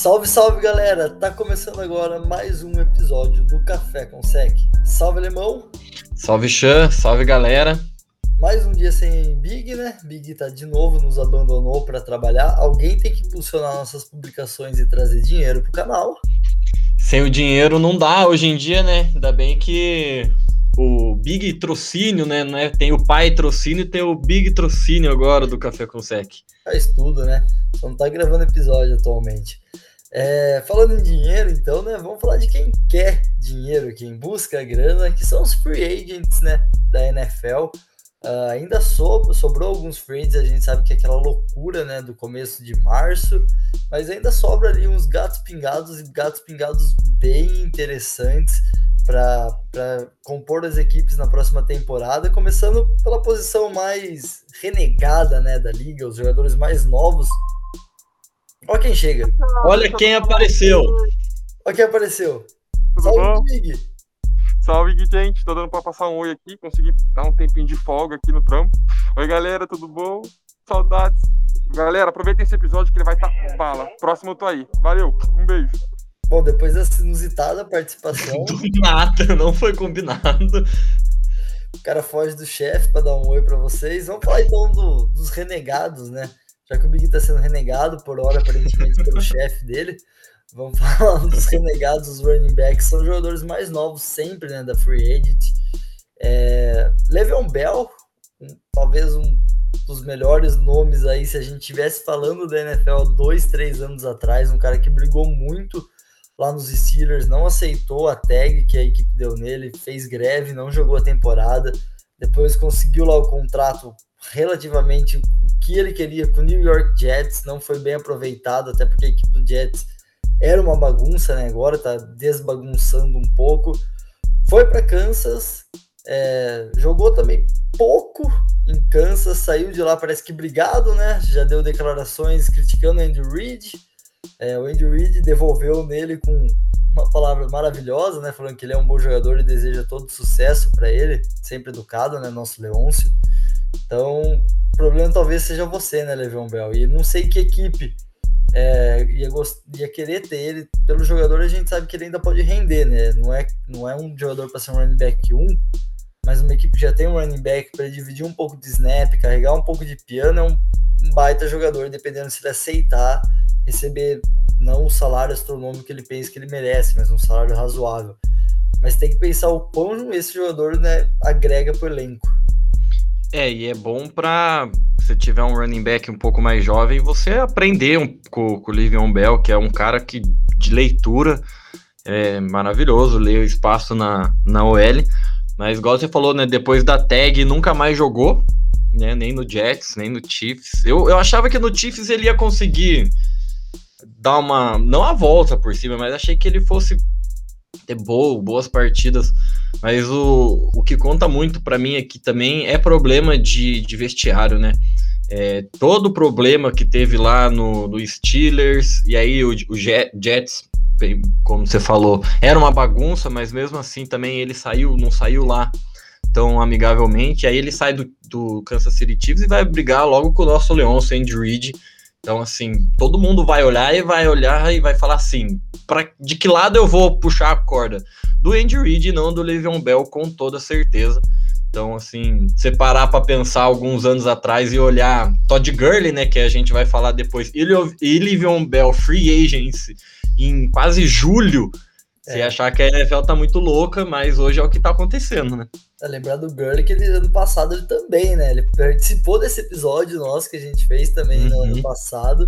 Salve, salve galera! Tá começando agora mais um episódio do Café com Sec. Salve, alemão! Salve, Chan! Salve, galera! Mais um dia sem Big, né? Big tá de novo, nos abandonou para trabalhar. Alguém tem que impulsionar nossas publicações e trazer dinheiro pro canal. Sem o dinheiro não dá hoje em dia, né? Ainda bem que o Big Trocínio, né? Não é? Tem o pai Trocínio e tem o Big Trocínio agora do Café com Sec. Faz tudo, né? Só não tá gravando episódio atualmente. É, falando em dinheiro, então, né? Vamos falar de quem quer dinheiro, quem busca grana, que são os free agents, né? Da NFL. Uh, ah, ainda sobrou, sobrou alguns free a gente sabe que é aquela loucura, né? Do começo de março, mas ainda sobra ali uns gatos pingados e gatos pingados bem interessantes para compor as equipes na próxima temporada, começando pela posição mais renegada né, da liga, os jogadores mais novos. Olha quem chega. Olha quem apareceu. Olha quem apareceu. Tudo Salve, bom? Big. Salve, gente. Tô dando para passar um oi aqui. Consegui dar um tempinho de folga aqui no trampo. Oi, galera, tudo bom? Saudades. Galera, aproveitem esse episódio que ele vai estar tá bala. Próximo eu tô aí. Valeu, um beijo. Bom, depois dessa inusitada participação. Do nada, não foi combinado. O cara foge do chefe para dar um oi para vocês. Vamos falar então do, dos renegados, né? Já que o Big tá sendo renegado por hora, aparentemente, pelo chefe dele. Vamos falar dos renegados, os running backs. São jogadores mais novos sempre, né? Da Free Agent. É, Le'Veon Bell, um, talvez um dos melhores nomes aí, se a gente tivesse falando da NFL dois, três anos atrás, um cara que brigou muito lá nos Steelers, não aceitou a tag que a equipe deu nele, fez greve, não jogou a temporada, depois conseguiu lá o contrato relativamente que ele queria com o New York Jets, não foi bem aproveitado, até porque a equipe do Jets era uma bagunça, né? Agora tá desbagunçando um pouco. Foi para Kansas, é, jogou também pouco em Kansas, saiu de lá, parece que brigado, né? Já deu declarações criticando Andrew Reid é, o Andy Reid devolveu nele com uma palavra maravilhosa, né? Falando que ele é um bom jogador e deseja todo sucesso para ele, sempre educado, né? Nosso Leôncio. Então, o problema talvez seja você, né, Levião Bell? E não sei que equipe é, ia, ia querer ter ele. Pelo jogador, a gente sabe que ele ainda pode render, né? Não é, não é um jogador para ser um running back 1, mas uma equipe que já tem um running back para dividir um pouco de snap, carregar um pouco de piano, é um baita jogador, dependendo se ele aceitar receber não o salário astronômico que ele pensa que ele merece, mas um salário razoável. Mas tem que pensar o quão esse jogador né, agrega pro elenco. É, e é bom para se tiver um running back um pouco mais jovem, você aprender um, com, com o Livion Bell, que é um cara que de leitura é maravilhoso, lê o espaço na, na OL. Mas igual você falou, né? Depois da tag nunca mais jogou, né? Nem no Jets, nem no Chiefs. Eu, eu achava que no Chiefs ele ia conseguir dar uma. Não a volta por cima, mas achei que ele fosse ter boa, boas partidas. Mas o, o que conta muito para mim aqui também é problema de, de vestiário, né? É, todo o problema que teve lá no, no Steelers, e aí o, o Jets, como você falou, era uma bagunça, mas mesmo assim também ele saiu, não saiu lá tão amigavelmente. Aí ele sai do, do Kansas City Chiefs e vai brigar logo com o nosso Leon, o Andy Reid então, assim, todo mundo vai olhar e vai olhar e vai falar assim: pra, de que lado eu vou puxar a corda? Do Andy Reid não do Le'Veon Bell, com toda certeza. Então, assim, separar para pensar alguns anos atrás e olhar Todd Gurley, né, que a gente vai falar depois, e Le'Veon Bell Free Agency em quase julho, é. você achar que a NFL tá muito louca, mas hoje é o que tá acontecendo, né? É, lembrar do Gurley que ele ano passado ele também, né? Ele participou desse episódio nosso que a gente fez também uhum. no ano uhum. passado.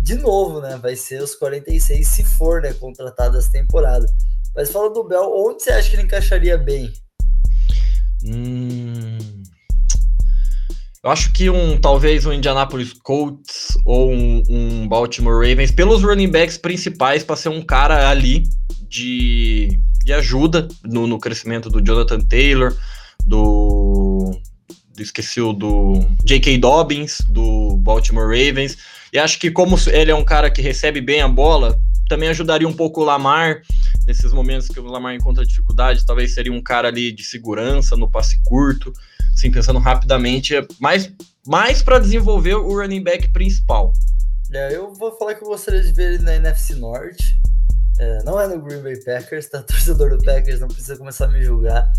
De novo, né? Vai ser os 46 se for, né? Contratado essa temporada. Mas fala do Bell, onde você acha que ele encaixaria bem? Hum... Eu acho que um talvez um Indianapolis Colts ou um, um Baltimore Ravens, pelos running backs principais, para ser um cara ali de de ajuda no, no crescimento do Jonathan Taylor, do, esqueci o do J.K. Dobbins, do Baltimore Ravens. E acho que como ele é um cara que recebe bem a bola, também ajudaria um pouco o Lamar nesses momentos que o Lamar encontra dificuldade. Talvez seria um cara ali de segurança no passe curto, assim, pensando rapidamente, mais, mais para desenvolver o running back principal. É, eu vou falar que eu gostaria de ver ele na NFC Norte. É, não é no Green Bay Packers, tá? Torcedor do Packers não precisa começar a me julgar.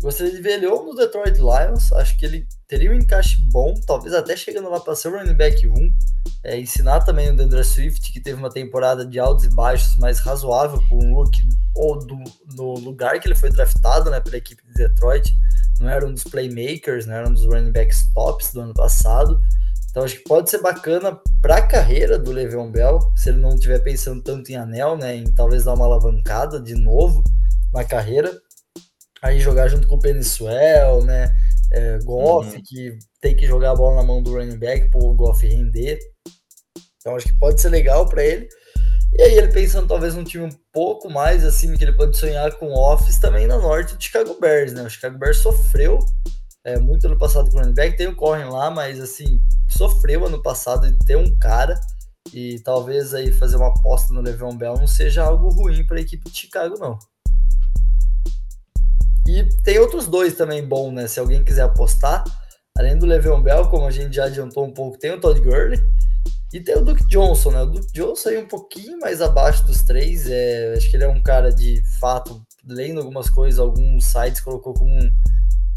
Gostaria de ver ele ou no Detroit Lions, acho que ele teria um encaixe bom, talvez até chegando lá para ser o running back 1. É, ensinar também o Dandre Swift, que teve uma temporada de altos e baixos, mas razoável por um look ou do, no lugar que ele foi draftado né, pela equipe de Detroit. Não era um dos playmakers, não era um dos running backs tops do ano passado. Então acho que pode ser bacana para a carreira do Le'Veon Bell, se ele não estiver pensando tanto em anel, né, em talvez dar uma alavancada de novo na carreira aí jogar junto com o Peniswell, né? É, Goff, uhum. que tem que jogar a bola na mão do running back para o Goff render. Então acho que pode ser legal para ele. E aí ele pensando talvez num time um pouco mais assim, que ele pode sonhar com Office também na norte do Chicago Bears, né? O Chicago Bears sofreu é, muito ano passado com o running back, tem o Corren lá, mas assim, sofreu ano passado de ter um cara e talvez aí fazer uma aposta no Le'Veon Bell não seja algo ruim para a equipe de Chicago, não. E tem outros dois também bom, né? Se alguém quiser apostar, além do Le'Veon Bell, como a gente já adiantou um pouco, tem o Todd Gurley e tem o Duke Johnson, né? O Duke Johnson aí um pouquinho mais abaixo dos três. É, acho que ele é um cara de fato, lendo algumas coisas, alguns sites colocou como um,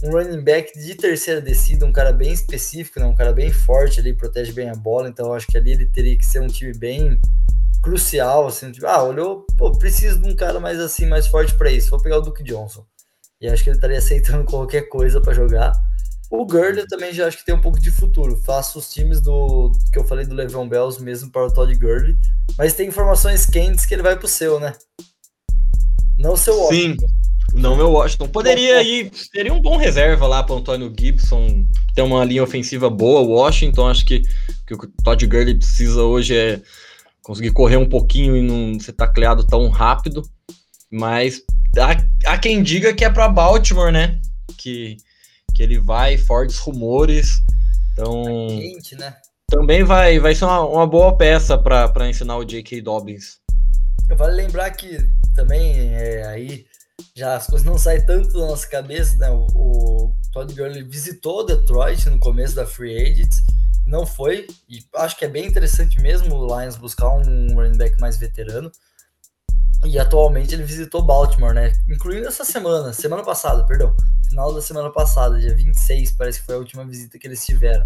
um running back de terceira descida, um cara bem específico, né? Um cara bem forte ali, protege bem a bola. Então acho que ali ele teria que ser um time bem crucial, assim, tipo, ah, olhou, pô, preciso de um cara mais assim, mais forte para isso. Vou pegar o Duke Johnson. E acho que ele estaria aceitando qualquer coisa para jogar. O Gurley eu também já acho que tem um pouco de futuro. Faço os times do que eu falei do Le'Veon Bells mesmo para o Todd Gurley. Mas tem informações quentes que ele vai pro seu, né? Não o seu Washington. Sim, não meu Washington. Poderia ir, seria um bom reserva lá para Antônio Gibson. Ter uma linha ofensiva boa. O Washington, acho que, que o Todd Gurley precisa hoje é conseguir correr um pouquinho e não ser tacleado tão rápido. Mas há, há quem diga que é para Baltimore, né? Que, que ele vai, fortes rumores. Então. Quente, né? Também vai, vai ser uma, uma boa peça para ensinar o J.K. Dobbins. Vale lembrar que também é, aí já as coisas não saem tanto da nossa cabeça, né? O, o Todd Gurley visitou Detroit no começo da Free Agents, não foi, e acho que é bem interessante mesmo o Lions buscar um running back mais veterano. E atualmente ele visitou Baltimore, né? Incluindo essa semana, semana passada, perdão. Final da semana passada, dia 26, parece que foi a última visita que eles tiveram.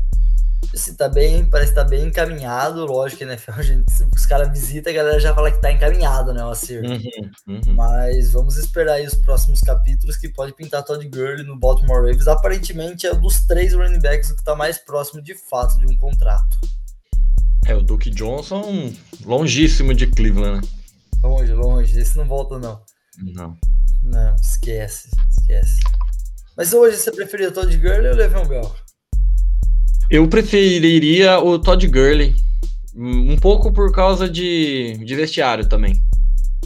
Assim, tá bem, parece que tá bem encaminhado. Lógico gente, os caras visitam, a galera já fala que tá encaminhado, né? O acerto. Uhum, uhum. Mas vamos esperar aí os próximos capítulos que pode pintar Todd Gurley no Baltimore Ravens. Aparentemente é um dos três running backs que tá mais próximo de fato de um contrato. É, o Duke Johnson, longíssimo de Cleveland, né? Longe, longe. Esse não volta, não. Não. Não, esquece, esquece. Mas hoje você preferia o Todd Gurley ou o Le'Veon Bell? Eu preferiria o Todd Gurley. Um pouco por causa de, de vestiário também.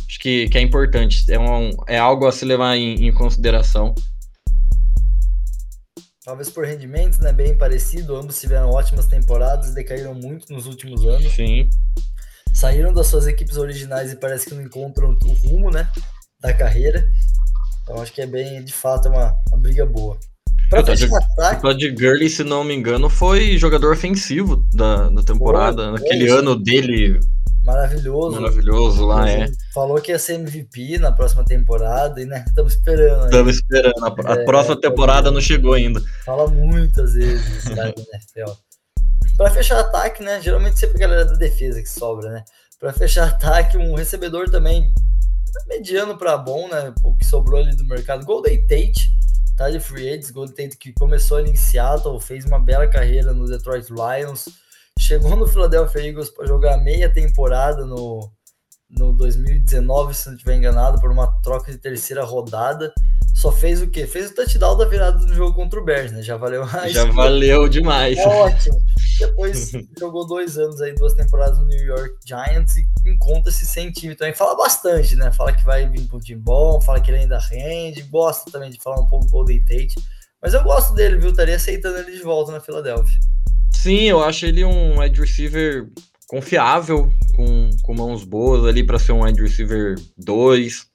Acho que, que é importante. É, um, é algo a se levar em, em consideração. Talvez por rendimento, né? Bem parecido. Ambos tiveram ótimas temporadas e decaíram muito nos últimos anos. Sim saíram das suas equipes originais e parece que não encontram o rumo, né, da carreira. Então acho que é bem, de fato, uma, uma briga boa. Pra fechar de, ataque... Todd Gurley, se não me engano, foi jogador ofensivo da, da temporada. Foi, Naquele foi, ano dele. Maravilhoso. Maravilhoso lá, é. Falou que ia ser MVP na próxima temporada e, né, estamos esperando. Estamos esperando. A, é, próxima temporada não chegou ainda. Fala muitas vezes, cara, NFL. Para fechar ataque, né? Geralmente sempre a galera da defesa que sobra, né? Para fechar ataque, um recebedor também mediano para bom, né? O que sobrou ali do mercado. Golden Tate, tá de free agents. Golden Tate que começou ali em Seattle, fez uma bela carreira no Detroit Lions, chegou no Philadelphia Eagles para jogar meia temporada no, no 2019, se não estiver enganado, por uma troca de terceira rodada só fez o quê? Fez o touchdown da virada do jogo contra o Bears, né? Já valeu mais. Já valeu demais. É ótimo. Depois jogou dois anos aí, duas temporadas no New York Giants e encontra-se sem time também. Fala bastante, né? Fala que vai vir pro time bom, fala que ele ainda rende, gosta também de falar um pouco do Golden Tate. Mas eu gosto dele, viu? Estaria aceitando ele de volta na Filadélfia. Sim, eu acho ele um wide receiver confiável, com, com mãos boas ali para ser um wide receiver 2.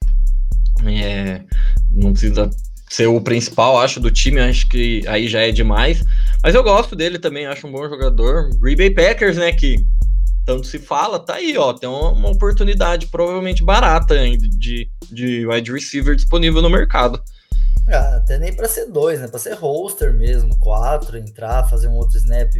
É, não precisa ser o principal, acho, do time, acho que aí já é demais. Mas eu gosto dele também, acho um bom jogador. Green Bay Packers, né, que tanto se fala, tá aí, ó, tem uma, uma oportunidade provavelmente barata ainda de, de wide receiver disponível no mercado. Ah, até nem para ser dois, né? Para ser roster mesmo, quatro, entrar, fazer um outro snap.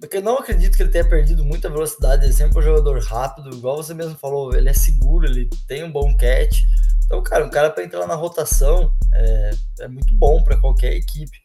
Porque eu não acredito que ele tenha perdido muita velocidade, ele sempre é um jogador rápido, igual você mesmo falou, ele é seguro, ele tem um bom catch. Então, cara, um cara para entrar na rotação é, é muito bom para qualquer equipe.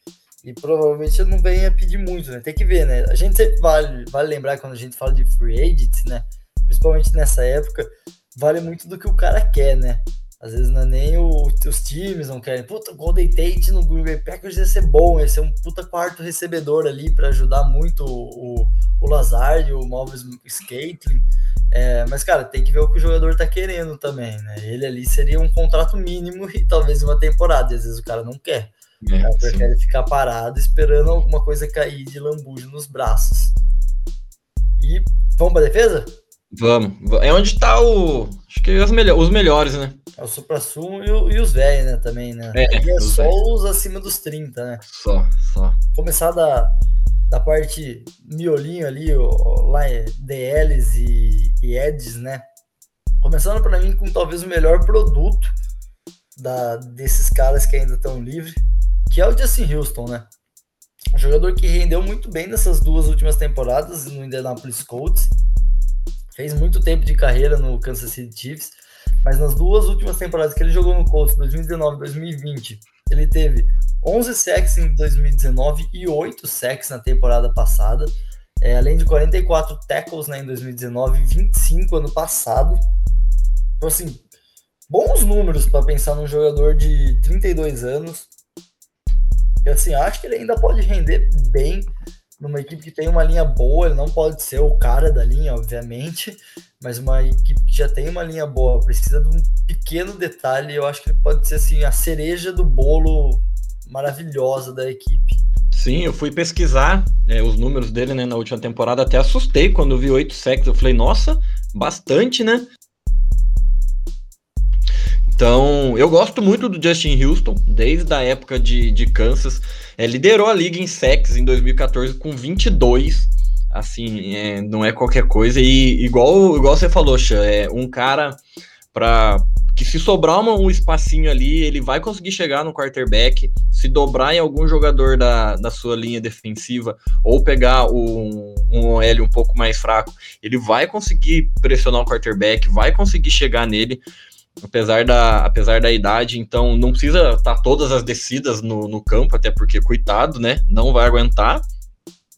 E provavelmente eu não venha pedir muito, né? Tem que ver, né? A gente sempre vale, vale lembrar quando a gente fala de free agents, né? Principalmente nessa época, vale muito do que o cara quer, né? Às vezes não é nem o, os times não querem. Puta, o Golden Tate no Green Bay Packers ia ser bom, ia ser um puta quarto recebedor ali para ajudar muito o, o Lazard, o Malvis Scatling. É, mas, cara, tem que ver o que o jogador tá querendo também, né? Ele ali seria um contrato mínimo e talvez uma temporada, e às vezes o cara não quer. É, cara prefere ficar parado esperando alguma coisa cair de lambuja nos braços. E vamos pra defesa? Vamos. É onde tá o. Acho que os, melhor, os melhores, né? É o supra-sumo e, e, os velhos, né? Também, né? É, é só véio. os acima dos 30, né? Só, só. Começar da, da parte miolinho ali, lá é DLs e, e Eds, né? Começando para mim com talvez o melhor produto da, desses caras que ainda estão livres, que é o Justin Houston, né? Um jogador que rendeu muito bem nessas duas últimas temporadas no Indianapolis Colts. Fez muito tempo de carreira no Kansas City Chiefs mas nas duas últimas temporadas que ele jogou no Colts, 2019 e 2020, ele teve 11 sacks em 2019 e 8 sacks na temporada passada, é, além de 44 tackles né, em 2019 e 25 ano passado. Então, assim, bons números para pensar num jogador de 32 anos. E, assim, acho que ele ainda pode render bem numa equipe que tem uma linha boa, ele não pode ser o cara da linha, obviamente, mas uma equipe que já tem uma linha boa, precisa de um pequeno detalhe, eu acho que ele pode ser assim a cereja do bolo maravilhosa da equipe. Sim, eu fui pesquisar é, os números dele né, na última temporada, até assustei quando vi oito sacks, eu falei, nossa, bastante, né? Então, eu gosto muito do Justin Houston, desde a época de, de Kansas. É, liderou a liga em sacks em 2014 com 22. Assim, é, não é qualquer coisa. E igual, igual você falou, Xan, é um cara para que se sobrar uma, um espacinho ali, ele vai conseguir chegar no quarterback, se dobrar em algum jogador da, da sua linha defensiva, ou pegar um, um OL um pouco mais fraco, ele vai conseguir pressionar o quarterback, vai conseguir chegar nele apesar da, apesar da idade, então não precisa estar tá todas as descidas no, no campo, até porque, coitado, né? Não vai aguentar.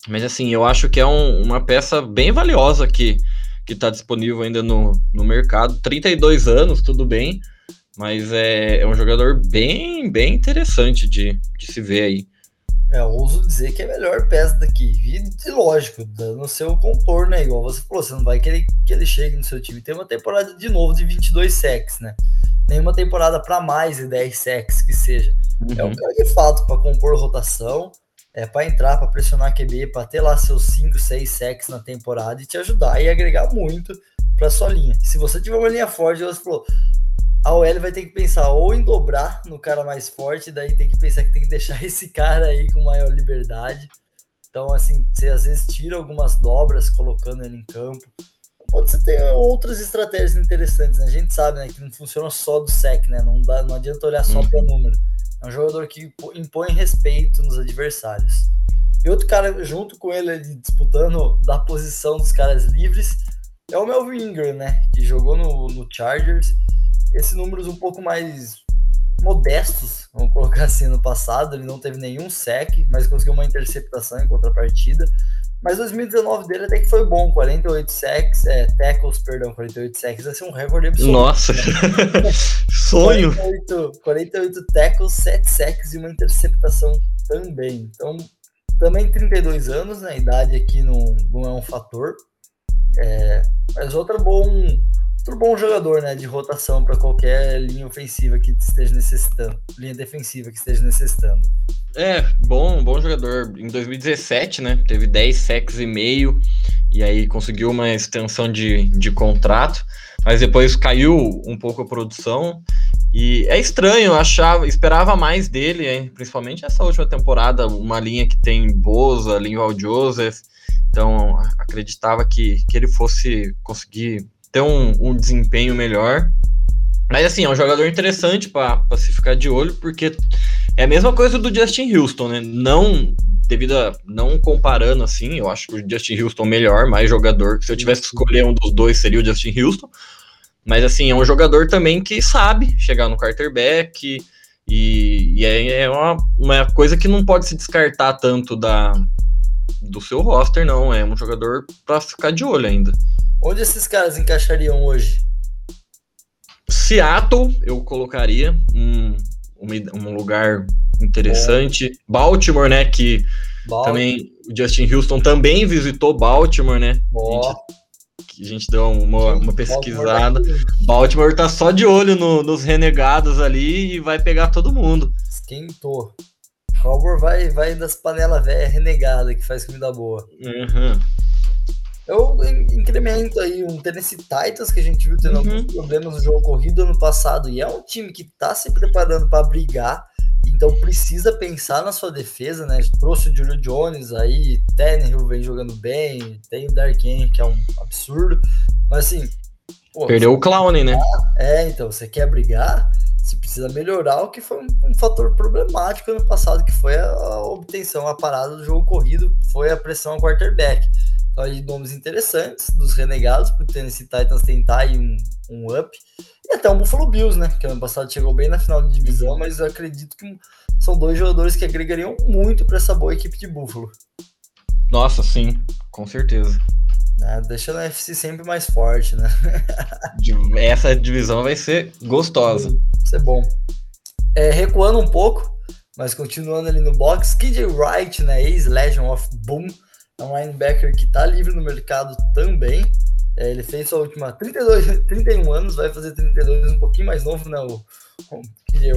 Mas assim, eu acho que é um, uma peça bem valiosa que que está disponível ainda no, no mercado. 32 anos, tudo bem, mas é, é um jogador bem, bem interessante de, de se ver aí. É, eu ouso dizer que é a melhor peça daqui. E, lógico, dando seu contorno, né? Igual você falou, você não vai querer que ele chegue no seu time. Tem uma temporada de novo de 22 sacks, né? Nenhuma temporada para mais de 10 sacks que seja. Uhum. É um uhum. cara de fato para compor rotação, é para entrar, para pressionar QB, para ter lá seus 5, 6 sacks na temporada e te ajudar e agregar muito para sua linha. Se você tiver uma linha forte, você falou, a OL vai ter que pensar ou em dobrar no cara mais forte, daí tem que pensar que tem que deixar esse cara aí com maior liberdade. Então, assim, você às vezes tira algumas dobras colocando ele em campo. Pode ser ter outras estratégias interessantes, né? A gente sabe, né, que não funciona só do sec, né? Não, dá, não adianta olhar só uhum. para número. É um jogador que impõe respeito nos adversários. E outro cara junto com ele disputando da posição dos caras livres é o Melvin Ingram, né? Que jogou no, no Chargers esses números um pouco mais modestos, vamos colocar assim, no passado. Ele não teve nenhum sec, mas conseguiu uma interceptação em contrapartida. Mas 2019 dele até que foi bom, 48 sacks, é, tackles, perdão, 48 sacks, vai ser um recorde absoluto. Nossa, né? sonho! 48, 48 tackles, 7 sacks e uma interceptação também. Então, também 32 anos, né, a idade aqui não, não é um fator. É, mas outro bom, outro bom jogador, né, de rotação para qualquer linha ofensiva que esteja necessitando, linha defensiva que esteja necessitando. É, bom, bom jogador. Em 2017, né, teve 10 sacks e meio e aí conseguiu uma extensão de, de contrato, mas depois caiu um pouco a produção E é estranho, achava, esperava mais dele, hein? principalmente essa última temporada, uma linha que tem Boza, Linval Joseph, então acreditava que, que ele fosse conseguir ter um, um desempenho melhor. Mas assim, é um jogador interessante para se ficar de olho, porque é a mesma coisa do Justin Houston, né? Não devido a não comparando assim, eu acho que o Justin Houston melhor, mais jogador. Se eu tivesse que escolher um dos dois, seria o Justin Houston. Mas assim, é um jogador também que sabe chegar no quarterback e, e é, é uma, uma coisa que não pode se descartar tanto da, do seu roster, não. É um jogador para ficar de olho ainda. Onde esses caras encaixariam hoje? Seattle, eu colocaria um, um, lugar interessante. Baltimore, né? Que Baltimore. também o Justin Houston também visitou Baltimore, né? A gente que a gente deu uma, uma pesquisada. Baltimore tá só de olho no, nos renegados ali e vai pegar todo mundo. Esquentou. Halbor vai, vai das panelas velhas renegadas que faz comida boa. Uhum. Eu incremento aí um Tennessee Titans que a gente viu tendo uhum. alguns problemas no jogo corrido ano passado e é um time que tá se preparando para brigar então precisa pensar na sua defesa, né? Trouxe o Julio Jones aí, Tannehill vem jogando bem, tem o Dark Henry, que é um absurdo. Mas assim. Pô, Perdeu o Clown, né? É, então, você quer brigar, você precisa melhorar o que foi um, um fator problemático ano passado, que foi a, a, obtenção, a parada do jogo corrido, foi a pressão ao quarterback. Então aí nomes interessantes dos renegados, para o Tennessee Titans tentar aí um, um up. E até o Buffalo Bills, né? Que ano passado chegou bem na final de divisão, mas eu acredito que são dois jogadores que agregariam muito para essa boa equipe de Buffalo. Nossa, sim, com certeza. É, deixando a FC sempre mais forte, né? Essa divisão vai ser gostosa. Vai ser bom. É, recuando um pouco, mas continuando ali no box, KJ Wright, né? Ex-Legion of Boom, é um linebacker que tá livre no mercado também. É, ele fez sua última 32, 31 anos, vai fazer 32, um pouquinho mais novo, né? O, o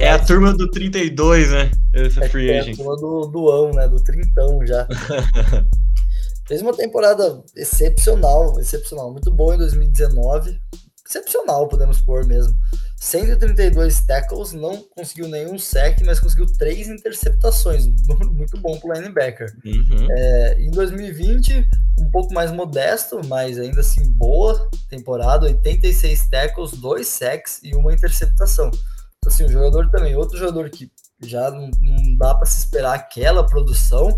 é a turma do 32, né? Esse é, free agent. É a turma do, do ão, né? Do trintão já. fez uma temporada excepcional, excepcional, muito boa em 2019. Excepcional, podemos pôr mesmo. 132 tackles, não conseguiu nenhum sec, mas conseguiu três interceptações. Muito bom para o linebacker. Uhum. É, em 2020, um pouco mais modesto, mas ainda assim boa temporada: 86 tackles, dois sacks e uma interceptação. Então, assim, o jogador também, outro jogador que já não, não dá para se esperar aquela produção,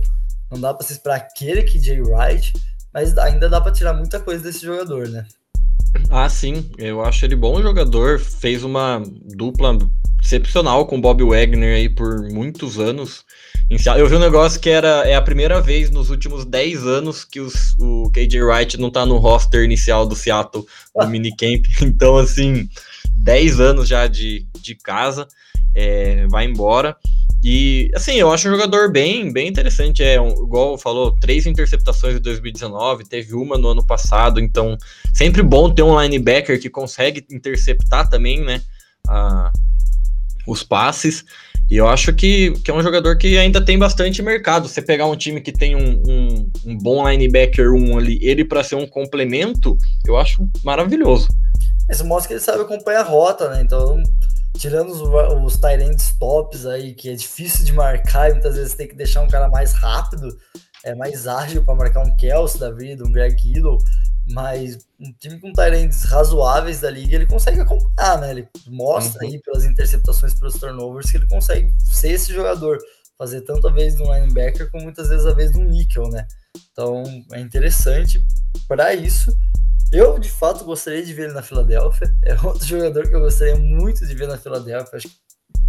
não dá para se esperar aquele que Jay Wright, mas ainda dá para tirar muita coisa desse jogador, né? Ah, sim, eu acho ele bom jogador, fez uma dupla excepcional com Bob Wagner aí por muitos anos. Eu vi um negócio que era é a primeira vez nos últimos 10 anos que os, o KJ Wright não tá no roster inicial do Seattle no minicamp. Então, assim, 10 anos já de, de casa, é, vai embora. E assim, eu acho um jogador bem, bem interessante. É um, igual falou, três interceptações em 2019, teve uma no ano passado. Então, sempre bom ter um linebacker que consegue interceptar também, né? A, os passes. E eu acho que, que é um jogador que ainda tem bastante mercado. Você pegar um time que tem um, um, um bom linebacker um ali, ele para ser um complemento, eu acho maravilhoso. Isso mostra que ele sabe acompanhar a rota, né? Então tirando os, os Tyrants tops aí, que é difícil de marcar e muitas vezes tem que deixar um cara mais rápido, é mais ágil para marcar um Kelsey da vida, um Greg Kittle, mas um time com Tyrants razoáveis da liga, ele consegue acompanhar, né? Ele mostra uhum. aí pelas interceptações, pelos turnovers, que ele consegue ser esse jogador, fazer tanto a vez de um linebacker como muitas vezes a vez de um níquel, né? Então é interessante para isso. Eu, de fato, gostaria de ver ele na Filadélfia. É outro jogador que eu gostaria muito de ver na Filadélfia. Acho que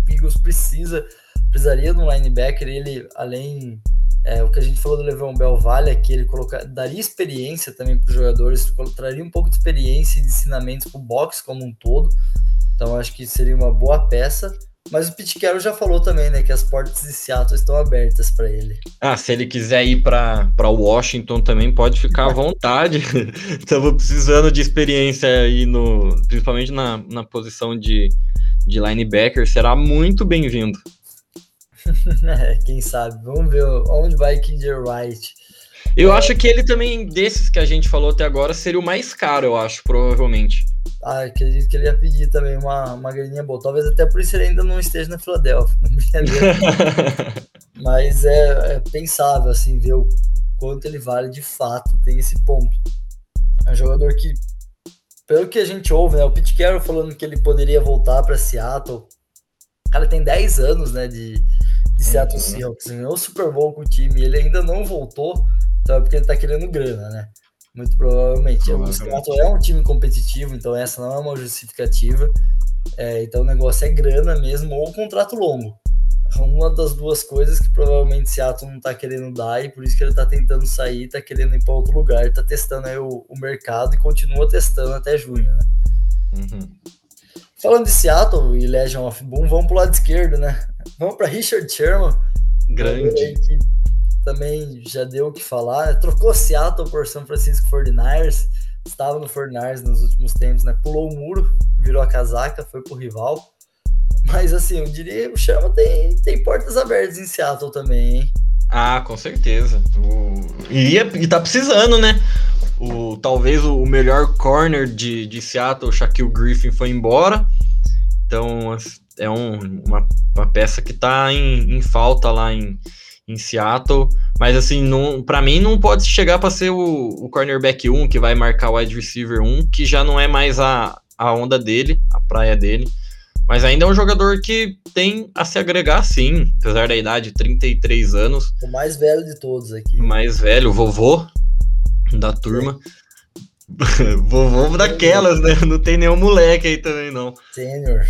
o Eagles precisa, precisaria de um linebacker. Ele, além é, o que a gente falou do Levão Bell vale aqui, ele colocar, daria experiência também para os jogadores, traria um pouco de experiência e de ensinamentos para o boxe como um todo. Então acho que seria uma boa peça. Mas o Pete Carroll já falou também, né, que as portas de Seattle estão abertas para ele. Ah, se ele quiser ir para Washington também pode ficar à vontade. Estamos precisando de experiência aí no, principalmente na, na posição de, de linebacker, será muito bem-vindo. é, quem sabe? Vamos ver onde vai KJ Wright. Eu acho que ele também, desses que a gente falou até agora, seria o mais caro, eu acho, provavelmente. Ah, acredito que ele ia pedir também uma, uma graninha boa. Talvez até por isso ele ainda não esteja na Filadélfia. Mas é, é, pensável, assim, ver o quanto ele vale de fato, tem esse ponto. É um jogador que, pelo que a gente ouve, né? O Pete Carroll falando que ele poderia voltar para Seattle. O cara tem 10 anos, né, de, de Seattle uhum. Seahawks. Ganhou o Super Bowl com o time. Ele ainda não voltou, então é porque ele tá querendo grana, né? Muito provavelmente. O Seattle é um time competitivo, então essa não é uma justificativa. É, então o negócio é grana mesmo ou contrato longo. Uma das duas coisas que provavelmente Seattle não tá querendo dar e por isso que ele tá tentando sair, tá querendo ir para outro lugar, tá testando aí o, o, mercado e continua testando até junho, né? Uhum. Falando de Seattle e Legion of Boom, vamos pro lado esquerdo, né? Vamos para Richard Sherman. Grande. Que também já deu o que falar. Trocou Seattle por São Francisco 49ers. Estava no 49ers nos últimos tempos, né? Pulou o muro, virou a casaca, foi pro rival. Mas assim, eu diria o Chama tem, tem portas abertas em Seattle também, hein? Ah, com certeza. O... E, e tá precisando, né? O, talvez o melhor corner de, de Seattle, o Shaquille Griffin, foi embora. Então é um, uma, uma peça que tá em, em falta lá em, em Seattle. Mas assim, não, para mim não pode chegar para ser o, o cornerback 1 que vai marcar o wide receiver 1, que já não é mais a, a onda dele, a praia dele. Mas ainda é um jogador que tem a se agregar sim, apesar da idade, 33 anos. O mais velho de todos aqui. O mais velho, o vovô da turma. vovô daquelas, né? Não tem nenhum moleque aí também, não. Sênior.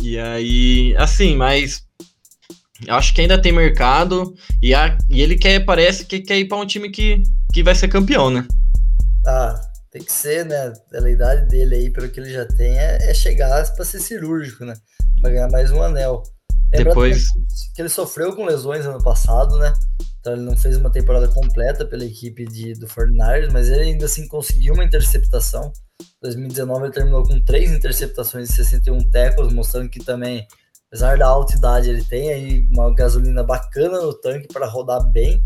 E aí, assim, mas acho que ainda tem mercado e, a, e ele quer, parece que quer ir para um time que, que vai ser campeão, né? Ah, tem que ser, né? Pela idade dele aí, pelo que ele já tem, é, é chegar para ser cirúrgico, né? Para ganhar mais um anel. Depois que ele sofreu com lesões ano passado, né? Então ele não fez uma temporada completa pela equipe de, do 49ers, mas ele ainda assim conseguiu uma interceptação. 2019 ele terminou com três interceptações e 61 tackles, mostrando que também apesar da alta idade, ele tem aí uma gasolina bacana no tanque para rodar bem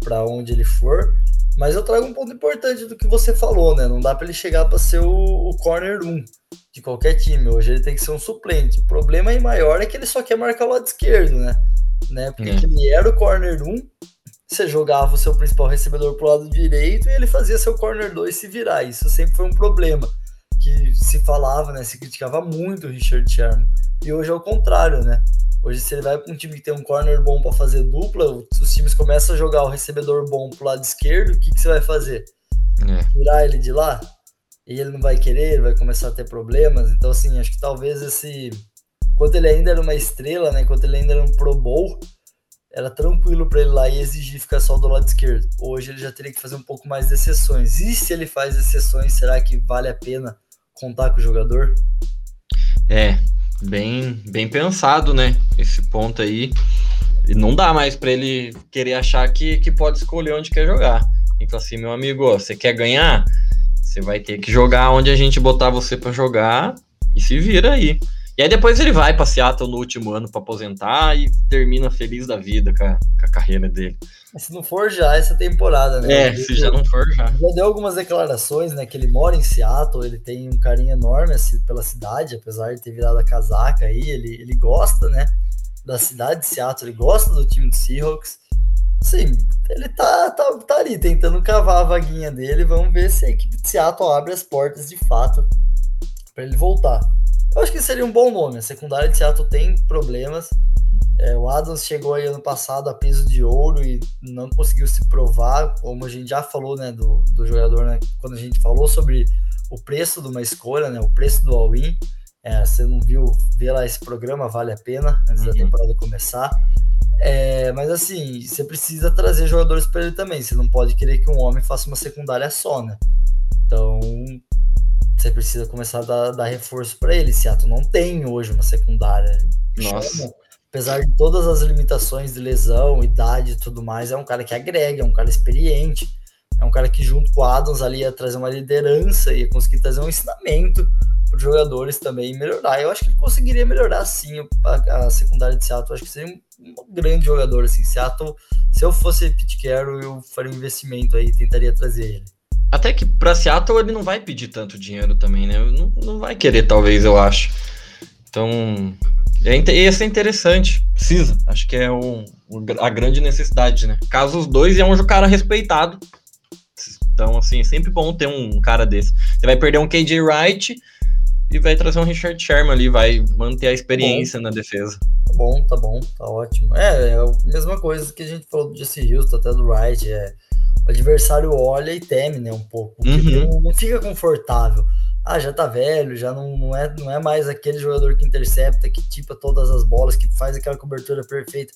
para onde ele for. Mas eu trago um ponto importante do que você falou, né? Não dá para ele chegar para ser o, o, corner 1 de qualquer time. Hoje ele tem que ser um suplente. O problema aí maior é que ele só quer marcar o lado esquerdo, né? né? Porque é. ele era o corner 1, você jogava o seu principal recebedor pro lado direito e ele fazia seu corner 2 se virar. Isso sempre foi um problema que se falava, né? Se criticava muito o Richard Sherman. E hoje é o contrário, né? Hoje, se ele vai para um time que tem um corner bom para fazer dupla, os times começam a jogar o recebedor bom pro lado esquerdo, o que, que você vai fazer? É. Tirar ele de lá? E ele não vai querer, ele vai começar a ter problemas. Então, assim, acho que talvez esse. Enquanto ele ainda era uma estrela, né? Enquanto ele ainda era um Pro Bowl, era tranquilo para ele lá e exigir ficar só do lado esquerdo. Hoje ele já teria que fazer um pouco mais de exceções. E se ele faz exceções, será que vale a pena contar com o jogador? É, bem, bem pensado, né? Esse ponto aí. Não dá mais para ele querer achar que, que pode escolher onde quer jogar. Então, assim, meu amigo, ó, você quer ganhar? Você vai ter que jogar onde a gente botar você para jogar e se vira aí. E aí depois ele vai pra Seattle no último ano para aposentar e termina feliz da vida com a, com a carreira dele. Se não for já essa temporada, né? É, se já não for já. Já deu algumas declarações, né? Que ele mora em Seattle, ele tem um carinho enorme assim, pela cidade, apesar de ter virado a casaca aí, ele, ele gosta, né? Da cidade de Seattle, ele gosta do time de Seahawks. Sim, ele tá, tá, tá ali tentando cavar a vaguinha dele. Vamos ver se a equipe de Seattle abre as portas de fato para ele voltar. Eu acho que seria um bom nome. A secundária de Seattle tem problemas. É, o Adams chegou aí ano passado a peso de ouro e não conseguiu se provar, como a gente já falou, né, do, do jogador, né, quando a gente falou sobre o preço de uma escolha, né, o preço do all-in. É, você não viu, vê lá esse programa, vale a pena, antes uhum. da temporada começar. É, mas assim, você precisa trazer jogadores para ele também. Você não pode querer que um homem faça uma secundária só, né? Então, você precisa começar a dar, dar reforço para ele. Seattle não tem hoje uma secundária. Nossa. Chama, apesar de todas as limitações de lesão, idade e tudo mais, é um cara que agrega, é um cara experiente, é um cara que junto com o Adams ali ia trazer uma liderança, ia conseguir trazer um ensinamento para os jogadores também melhorar. Eu acho que ele conseguiria melhorar sim a, a secundária de Seattle. Eu acho que seria um, um, grande jogador assim. Seattle, se eu fosse Pete Carroll, eu faria um investimento aí, tentaria trazer ele. Até que pra Seattle ele não vai pedir tanto dinheiro também, né? Não, não vai querer, talvez, eu acho. Então, é, ia ser interessante. Precisa. Acho que é o, a grande necessidade, né? Caso os dois é um cara respeitado. Então, assim, é sempre bom ter um cara desse. Você vai perder um KJ Wright e vai trazer um Richard Sherman ali, vai manter a experiência na defesa. Tá bom, tá bom, tá ótimo. É, é a mesma coisa que a gente falou do Jesse Houston, até do Wright. É, o adversário olha e teme, né, um pouco. Uhum. Não, não fica confortável ah, já tá velho, já não, não, é, não é mais aquele jogador que intercepta, que tipa todas as bolas, que faz aquela cobertura perfeita.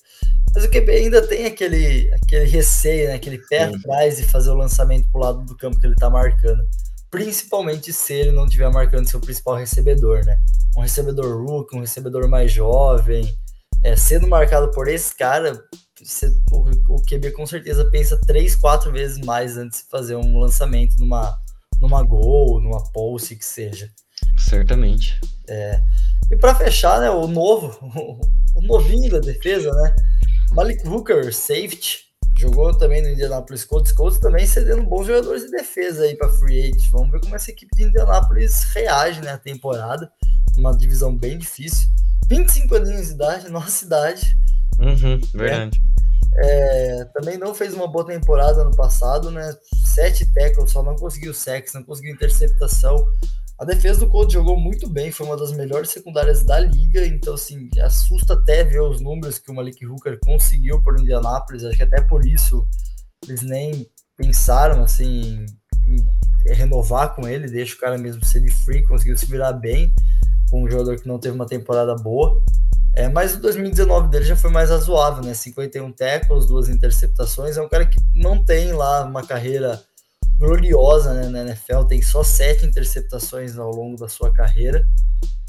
Mas o QB ainda tem aquele, aquele receio, né, aquele pé Sim. atrás de fazer o lançamento pro lado do campo que ele tá marcando. Principalmente se ele não estiver marcando seu principal recebedor, né? Um recebedor rookie, um recebedor mais jovem. É, sendo marcado por esse cara, você, o, o QB com certeza pensa três, quatro vezes mais antes de fazer um lançamento numa numa gol, numa pulse que seja. Certamente. É. E para fechar, né, o novo, o novinho da defesa, né? Malik Hooker, safety, jogou também no Indianapolis Colts. Colts também cedendo bons jogadores de defesa aí para free agent. Vamos ver como essa equipe de Indianapolis reage, né, a temporada. Uma divisão bem difícil. 25 aninhos de idade, nossa idade. Uhum, verdade. É. É, também não fez uma boa temporada no passado, né? Sete tackles, só não conseguiu sex, não conseguiu interceptação. A defesa do Colts jogou muito bem, foi uma das melhores secundárias da liga, então assim, assusta até ver os números que o Malik Hooker conseguiu por Indianapolis, acho que até por isso eles nem pensaram assim em renovar com ele, deixa o cara mesmo ser de free, conseguiu se virar bem com um jogador que não teve uma temporada boa. É, mas o 2019 dele já foi mais razoável, né? 51 tackles, duas interceptações. É um cara que não tem lá uma carreira gloriosa né, na NFL, tem só sete interceptações ao longo da sua carreira.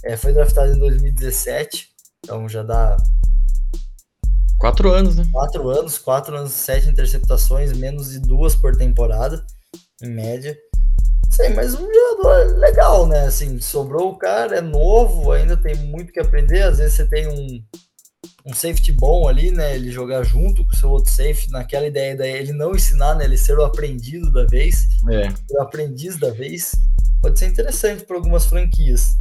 É, foi draftado em 2017, então já dá. Quatro anos, né? Quatro anos, quatro anos, sete interceptações, menos de duas por temporada, em média. Sim, mas um jogador legal, né? Assim, sobrou o cara, é novo, ainda tem muito que aprender. Às vezes você tem um, um safety bom ali, né? Ele jogar junto com o seu outro safety, naquela ideia daí ele não ensinar, né? Ele ser o aprendido da vez, é. o aprendiz da vez. Pode ser interessante para algumas franquias.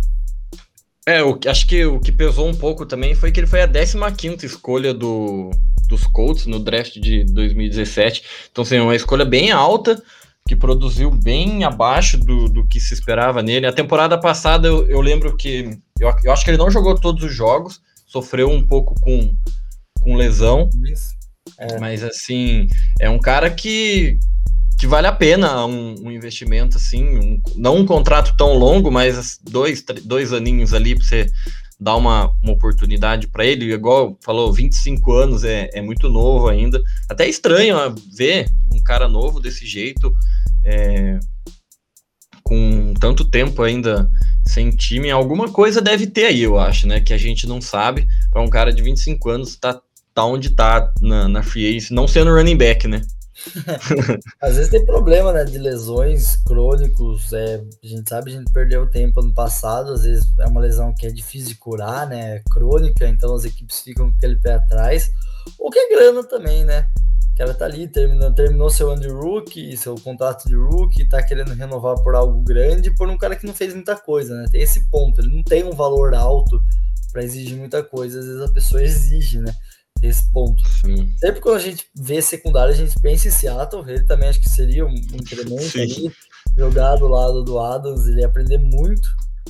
É, o, acho que o que pesou um pouco também foi que ele foi a 15 escolha do, dos Colts no draft de 2017. Então, assim, uma escolha bem alta que produziu bem abaixo do, do que se esperava nele. A temporada passada eu, eu lembro que eu, eu, acho que ele não jogou todos os jogos, sofreu um pouco com, com lesão. É. Mas assim, é um cara que, que vale a pena um, um investimento assim, um, não um contrato tão longo, mas dois, dois aninhos ali para você dar uma, uma oportunidade para ele, igual falou, 25 anos é, é muito novo ainda. Até estranho ver um cara novo desse jeito, é, com tanto tempo ainda sem time. Alguma coisa deve ter aí, eu acho, né? Que a gente não sabe. Para um cara de 25 anos tá, tá onde tá na, na free agency, não sendo running back, né? Às vezes tem problema, né, de lesões crônicos, é, a gente sabe, a gente perdeu tempo ano passado, às vezes é uma lesão que é difícil de curar, né, é crônica, então as equipes ficam com aquele pé atrás, o que é grana também, né, o cara tá ali, terminou, terminou seu ano de rookie, seu contrato de rookie, tá querendo renovar por algo grande, por um cara que não fez muita coisa, né, tem esse ponto, ele não tem um valor alto para exigir muita coisa, às vezes a pessoa exige, né, esse ponto. Sim. Sempre quando a gente vê secundário, a gente pensa em Seattle, ele também acho que seria um, incremento ali, jogar do lado do Adams, ele ia aprender muito,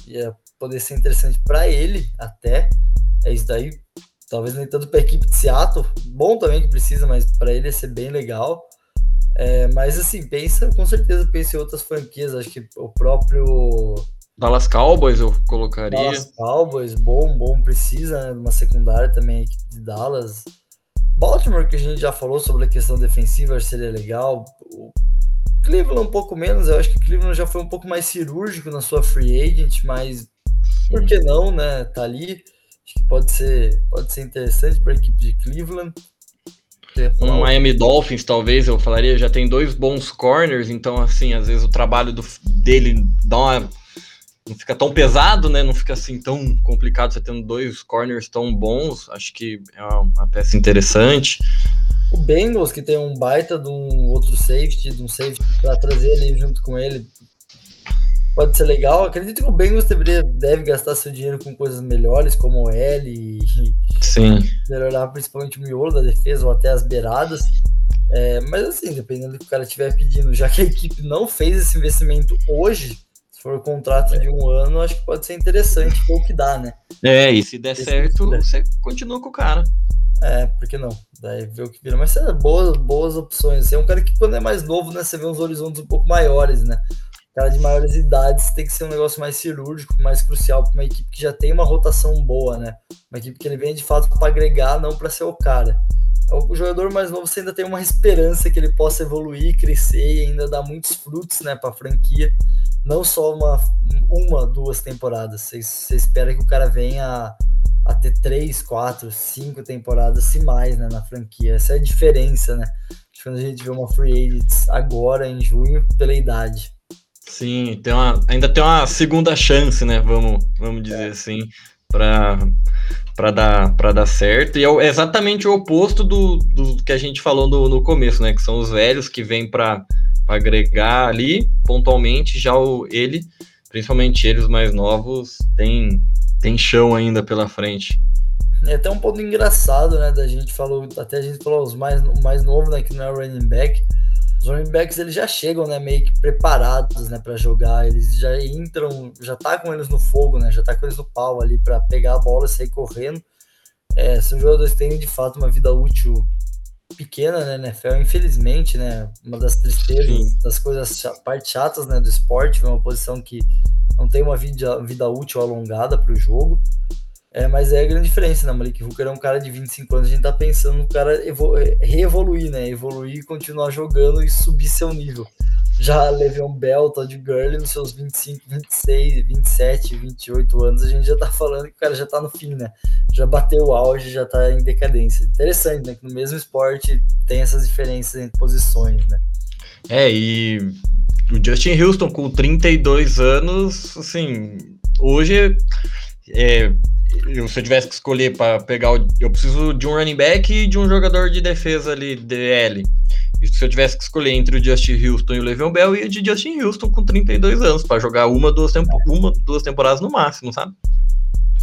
ia poder ser interessante para ele até. É isso daí. Talvez nem tanto para a equipe de Seattle, bom também que precisa, mas para ele ia ser bem legal. É, mas assim, pensa, com certeza pensa em outras franquias, acho que o próprio Dallas Cowboys eu colocaria. Dallas Cowboys, bom, bom, precisa, né, uma secundária também, a equipe de Dallas. Baltimore, que a gente já falou sobre a questão defensiva, seria legal. O Cleveland um pouco menos, eu acho que Cleveland já foi um pouco mais cirúrgico na sua free agent, mas por que não, né? Tá ali. Acho que pode ser, pode ser interessante para a equipe de Cleveland. Um Miami Dolphins, talvez, eu falaria, já tem dois bons corners, então, assim, às vezes o trabalho do, dele dá uma não fica tão pesado, né? Não fica assim tão complicado você tendo dois corners tão bons. Acho que é uma peça interessante. O Bengals, que tem um baita de um outro safety, de um safety para trazer ele junto com ele, pode ser legal. Acredito que o Bengals deveria, deve gastar seu dinheiro com coisas melhores, como o L e Sim. melhorar principalmente o miolo da defesa ou até as beiradas. É, mas assim, dependendo do que o cara estiver pedindo, já que a equipe não fez esse investimento hoje, for um contrato de um ano, acho que pode ser interessante ver o que dá, né? É, e se der Esse certo, você continua com o cara. É, por que não? Daí ver o que vira. Mas é boas, boas opções. Você é um cara que, quando é mais novo, né, você vê uns horizontes um pouco maiores, né? cara de maiores idades tem que ser um negócio mais cirúrgico, mais crucial para uma equipe que já tem uma rotação boa, né? Uma equipe que ele vem de fato para agregar, não para ser o cara. O jogador mais novo você ainda tem uma esperança que ele possa evoluir, crescer e ainda dar muitos frutos, né, para a franquia. Não só uma, uma, duas temporadas. Você, espera que o cara venha a ter três, quatro, cinco temporadas, se mais, né, na franquia. Essa é a diferença, né? Quando a gente vê uma free agent agora, em junho, pela idade. Sim, tem uma, ainda tem uma segunda chance, né? Vamos, vamos dizer é. assim, para dar, dar certo. E é exatamente o oposto do, do que a gente falou no, no começo, né? Que são os velhos que vêm para agregar ali pontualmente, já o, ele, principalmente eles mais novos, tem, tem chão ainda pela frente. É até um ponto engraçado, né? Da gente falou, até a gente falou os mais, o mais novo, né? Que não é running back. Os running backs eles já chegam, né? Meio que preparados, né? Para jogar. Eles já entram, já tá com eles no fogo, né? Já tá com eles no pau ali para pegar a bola e sair correndo. É, são jogadores que têm de fato uma vida útil pequena, né, NFL, infelizmente, né, uma das tristezas, Sim. das coisas, partes chatas, né, do esporte, é uma posição que não tem uma vida, vida útil alongada para o jogo, é, mas é a grande diferença, né? Malik Hooker é um cara de 25 anos, a gente tá pensando no cara reevoluir, né? Evoluir, continuar jogando e subir seu nível. Já Le'Veon Bell, Todd Gurley, nos seus 25, 26, 27, 28 anos, a gente já tá falando que o cara já tá no fim, né? Já bateu o auge, já tá em decadência. Interessante, né? Que no mesmo esporte tem essas diferenças entre posições, né? É, e o Justin Houston com 32 anos, assim, hoje é, se eu tivesse que escolher para pegar o, eu preciso de um running back e de um jogador de defesa ali, DL. E se eu tivesse que escolher entre o Justin Houston e o Le'Veon Bell, ia de Justin Houston com 32 anos para jogar uma duas, tempo, uma, duas temporadas no máximo, sabe?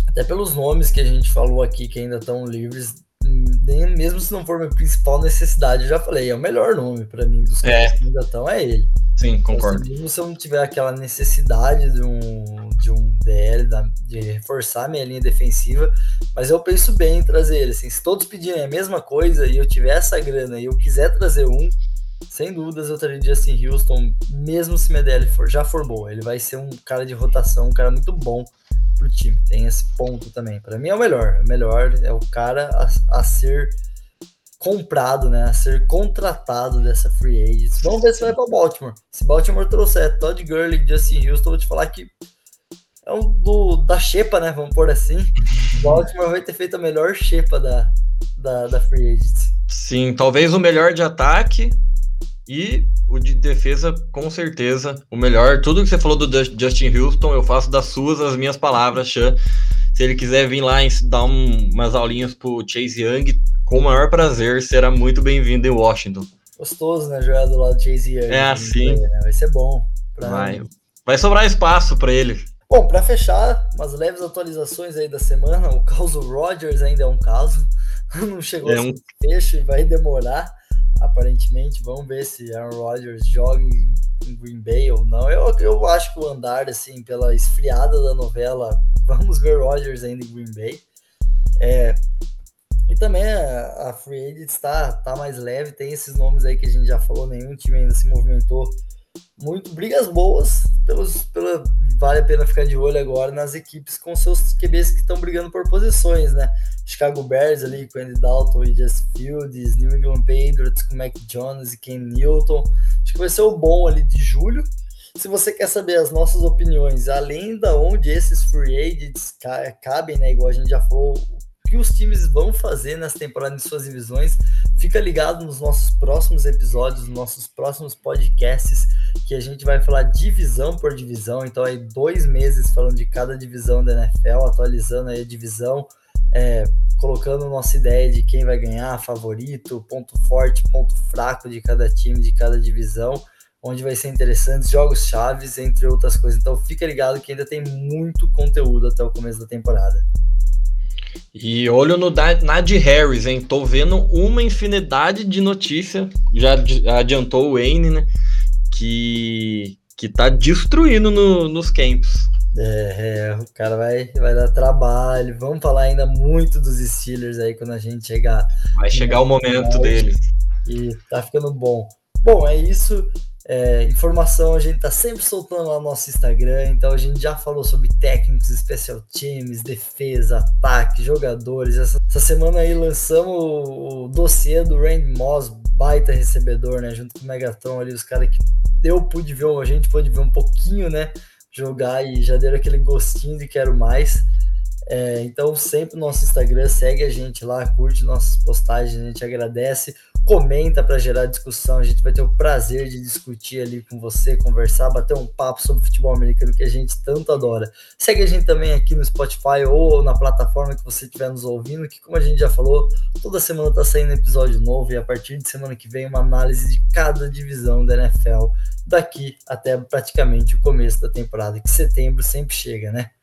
Até pelos nomes que a gente falou aqui que ainda estão livres, nem mesmo se não for minha principal necessidade, eu já falei, é o melhor nome para mim dos é. caras que ainda estão é ele. Sim, então, concordo. Mesmo se eu não tiver aquela necessidade de um, de um DL, de reforçar minha linha defensiva, mas eu penso bem em trazer ele. Assim, se todos pedirem a mesma coisa e eu tiver essa grana e eu quiser trazer um, sem dúvidas eu traria Justin Houston, mesmo se minha DL for, já for boa. Ele vai ser um cara de rotação, um cara muito bom pro time. Tem esse ponto também. Para mim é o melhor. O melhor é o cara a, a ser comprado, né, a ser contratado dessa free agent. Vamos ver se vai para Baltimore. Se Baltimore trouxer Todd Gurley, Justin Houston, vou te falar que é um do da xepa, né, vamos pôr assim. Baltimore vai ter feito a melhor xepa da, da, da free agent. Sim, talvez o melhor de ataque e o de defesa, com certeza, o melhor. Tudo que você falou do Justin Houston, eu faço das suas as minhas palavras, Chan. Se ele quiser vir lá e dar um, umas aulinhas pro Chase Young, com o maior prazer, será muito bem-vindo em Washington. Gostoso, né? Jogar do lado de Chase Young. É assim. Né? Vai ser bom. Vai. Vai sobrar espaço para ele. Bom, para fechar, umas leves atualizações aí da semana. O caso Rogers ainda é um caso. Não chegou é um... fecho e vai demorar, aparentemente. Vamos ver se Aaron Rodgers joga em, em Green Bay ou não. Eu, eu acho que o andar, assim, pela esfriada da novela, vamos ver Rodgers ainda em Green Bay. É, e também a, a Free Agents está tá mais leve, tem esses nomes aí que a gente já falou, nenhum time ainda se movimentou muito. Brigas boas, pelos, pela, vale a pena ficar de olho agora nas equipes com seus QBs que estão brigando por posições, né? Chicago Bears ali com Andy Dalton e Just Fields, New England Patriots com Mac Jones e Ken Newton. Acho que vai ser o bom ali de julho. Se você quer saber as nossas opiniões, além da onde esses free agents cabem, né? Igual a gente já falou, que os times vão fazer nessa temporada em suas divisões. Fica ligado nos nossos próximos episódios, nos nossos próximos podcasts, que a gente vai falar divisão por divisão. Então, aí, dois meses falando de cada divisão da NFL, atualizando aí a divisão, é, colocando nossa ideia de quem vai ganhar, favorito, ponto forte, ponto fraco de cada time, de cada divisão, onde vai ser interessante, jogos chaves, entre outras coisas. Então fica ligado que ainda tem muito conteúdo até o começo da temporada. E olho no Nad Harris, hein? Tô vendo uma infinidade de notícia. Já adiantou o Wayne, né? Que, que tá destruindo no, nos camps. É, é, o cara vai, vai dar trabalho. Vamos falar ainda muito dos Steelers aí quando a gente chegar. Vai chegar o momento deles. E tá ficando bom. Bom, é isso. É, informação a gente tá sempre soltando lá no nosso Instagram, então a gente já falou sobre técnicos, special teams, defesa, ataque, jogadores. Essa, essa semana aí lançamos o, o dossiê do Randy Moss, baita recebedor, né? Junto com o Megatron ali, os caras que eu pude ver, a gente pôde ver um pouquinho, né? Jogar e já deram aquele gostinho de quero mais. É, então, sempre no nosso Instagram, segue a gente lá, curte nossas postagens, a gente agradece comenta para gerar discussão. A gente vai ter o prazer de discutir ali com você, conversar, bater um papo sobre futebol americano que a gente tanto adora. Segue a gente também aqui no Spotify ou na plataforma que você estiver nos ouvindo, que como a gente já falou, toda semana tá saindo episódio novo e a partir de semana que vem uma análise de cada divisão da NFL daqui até praticamente o começo da temporada, que setembro sempre chega, né?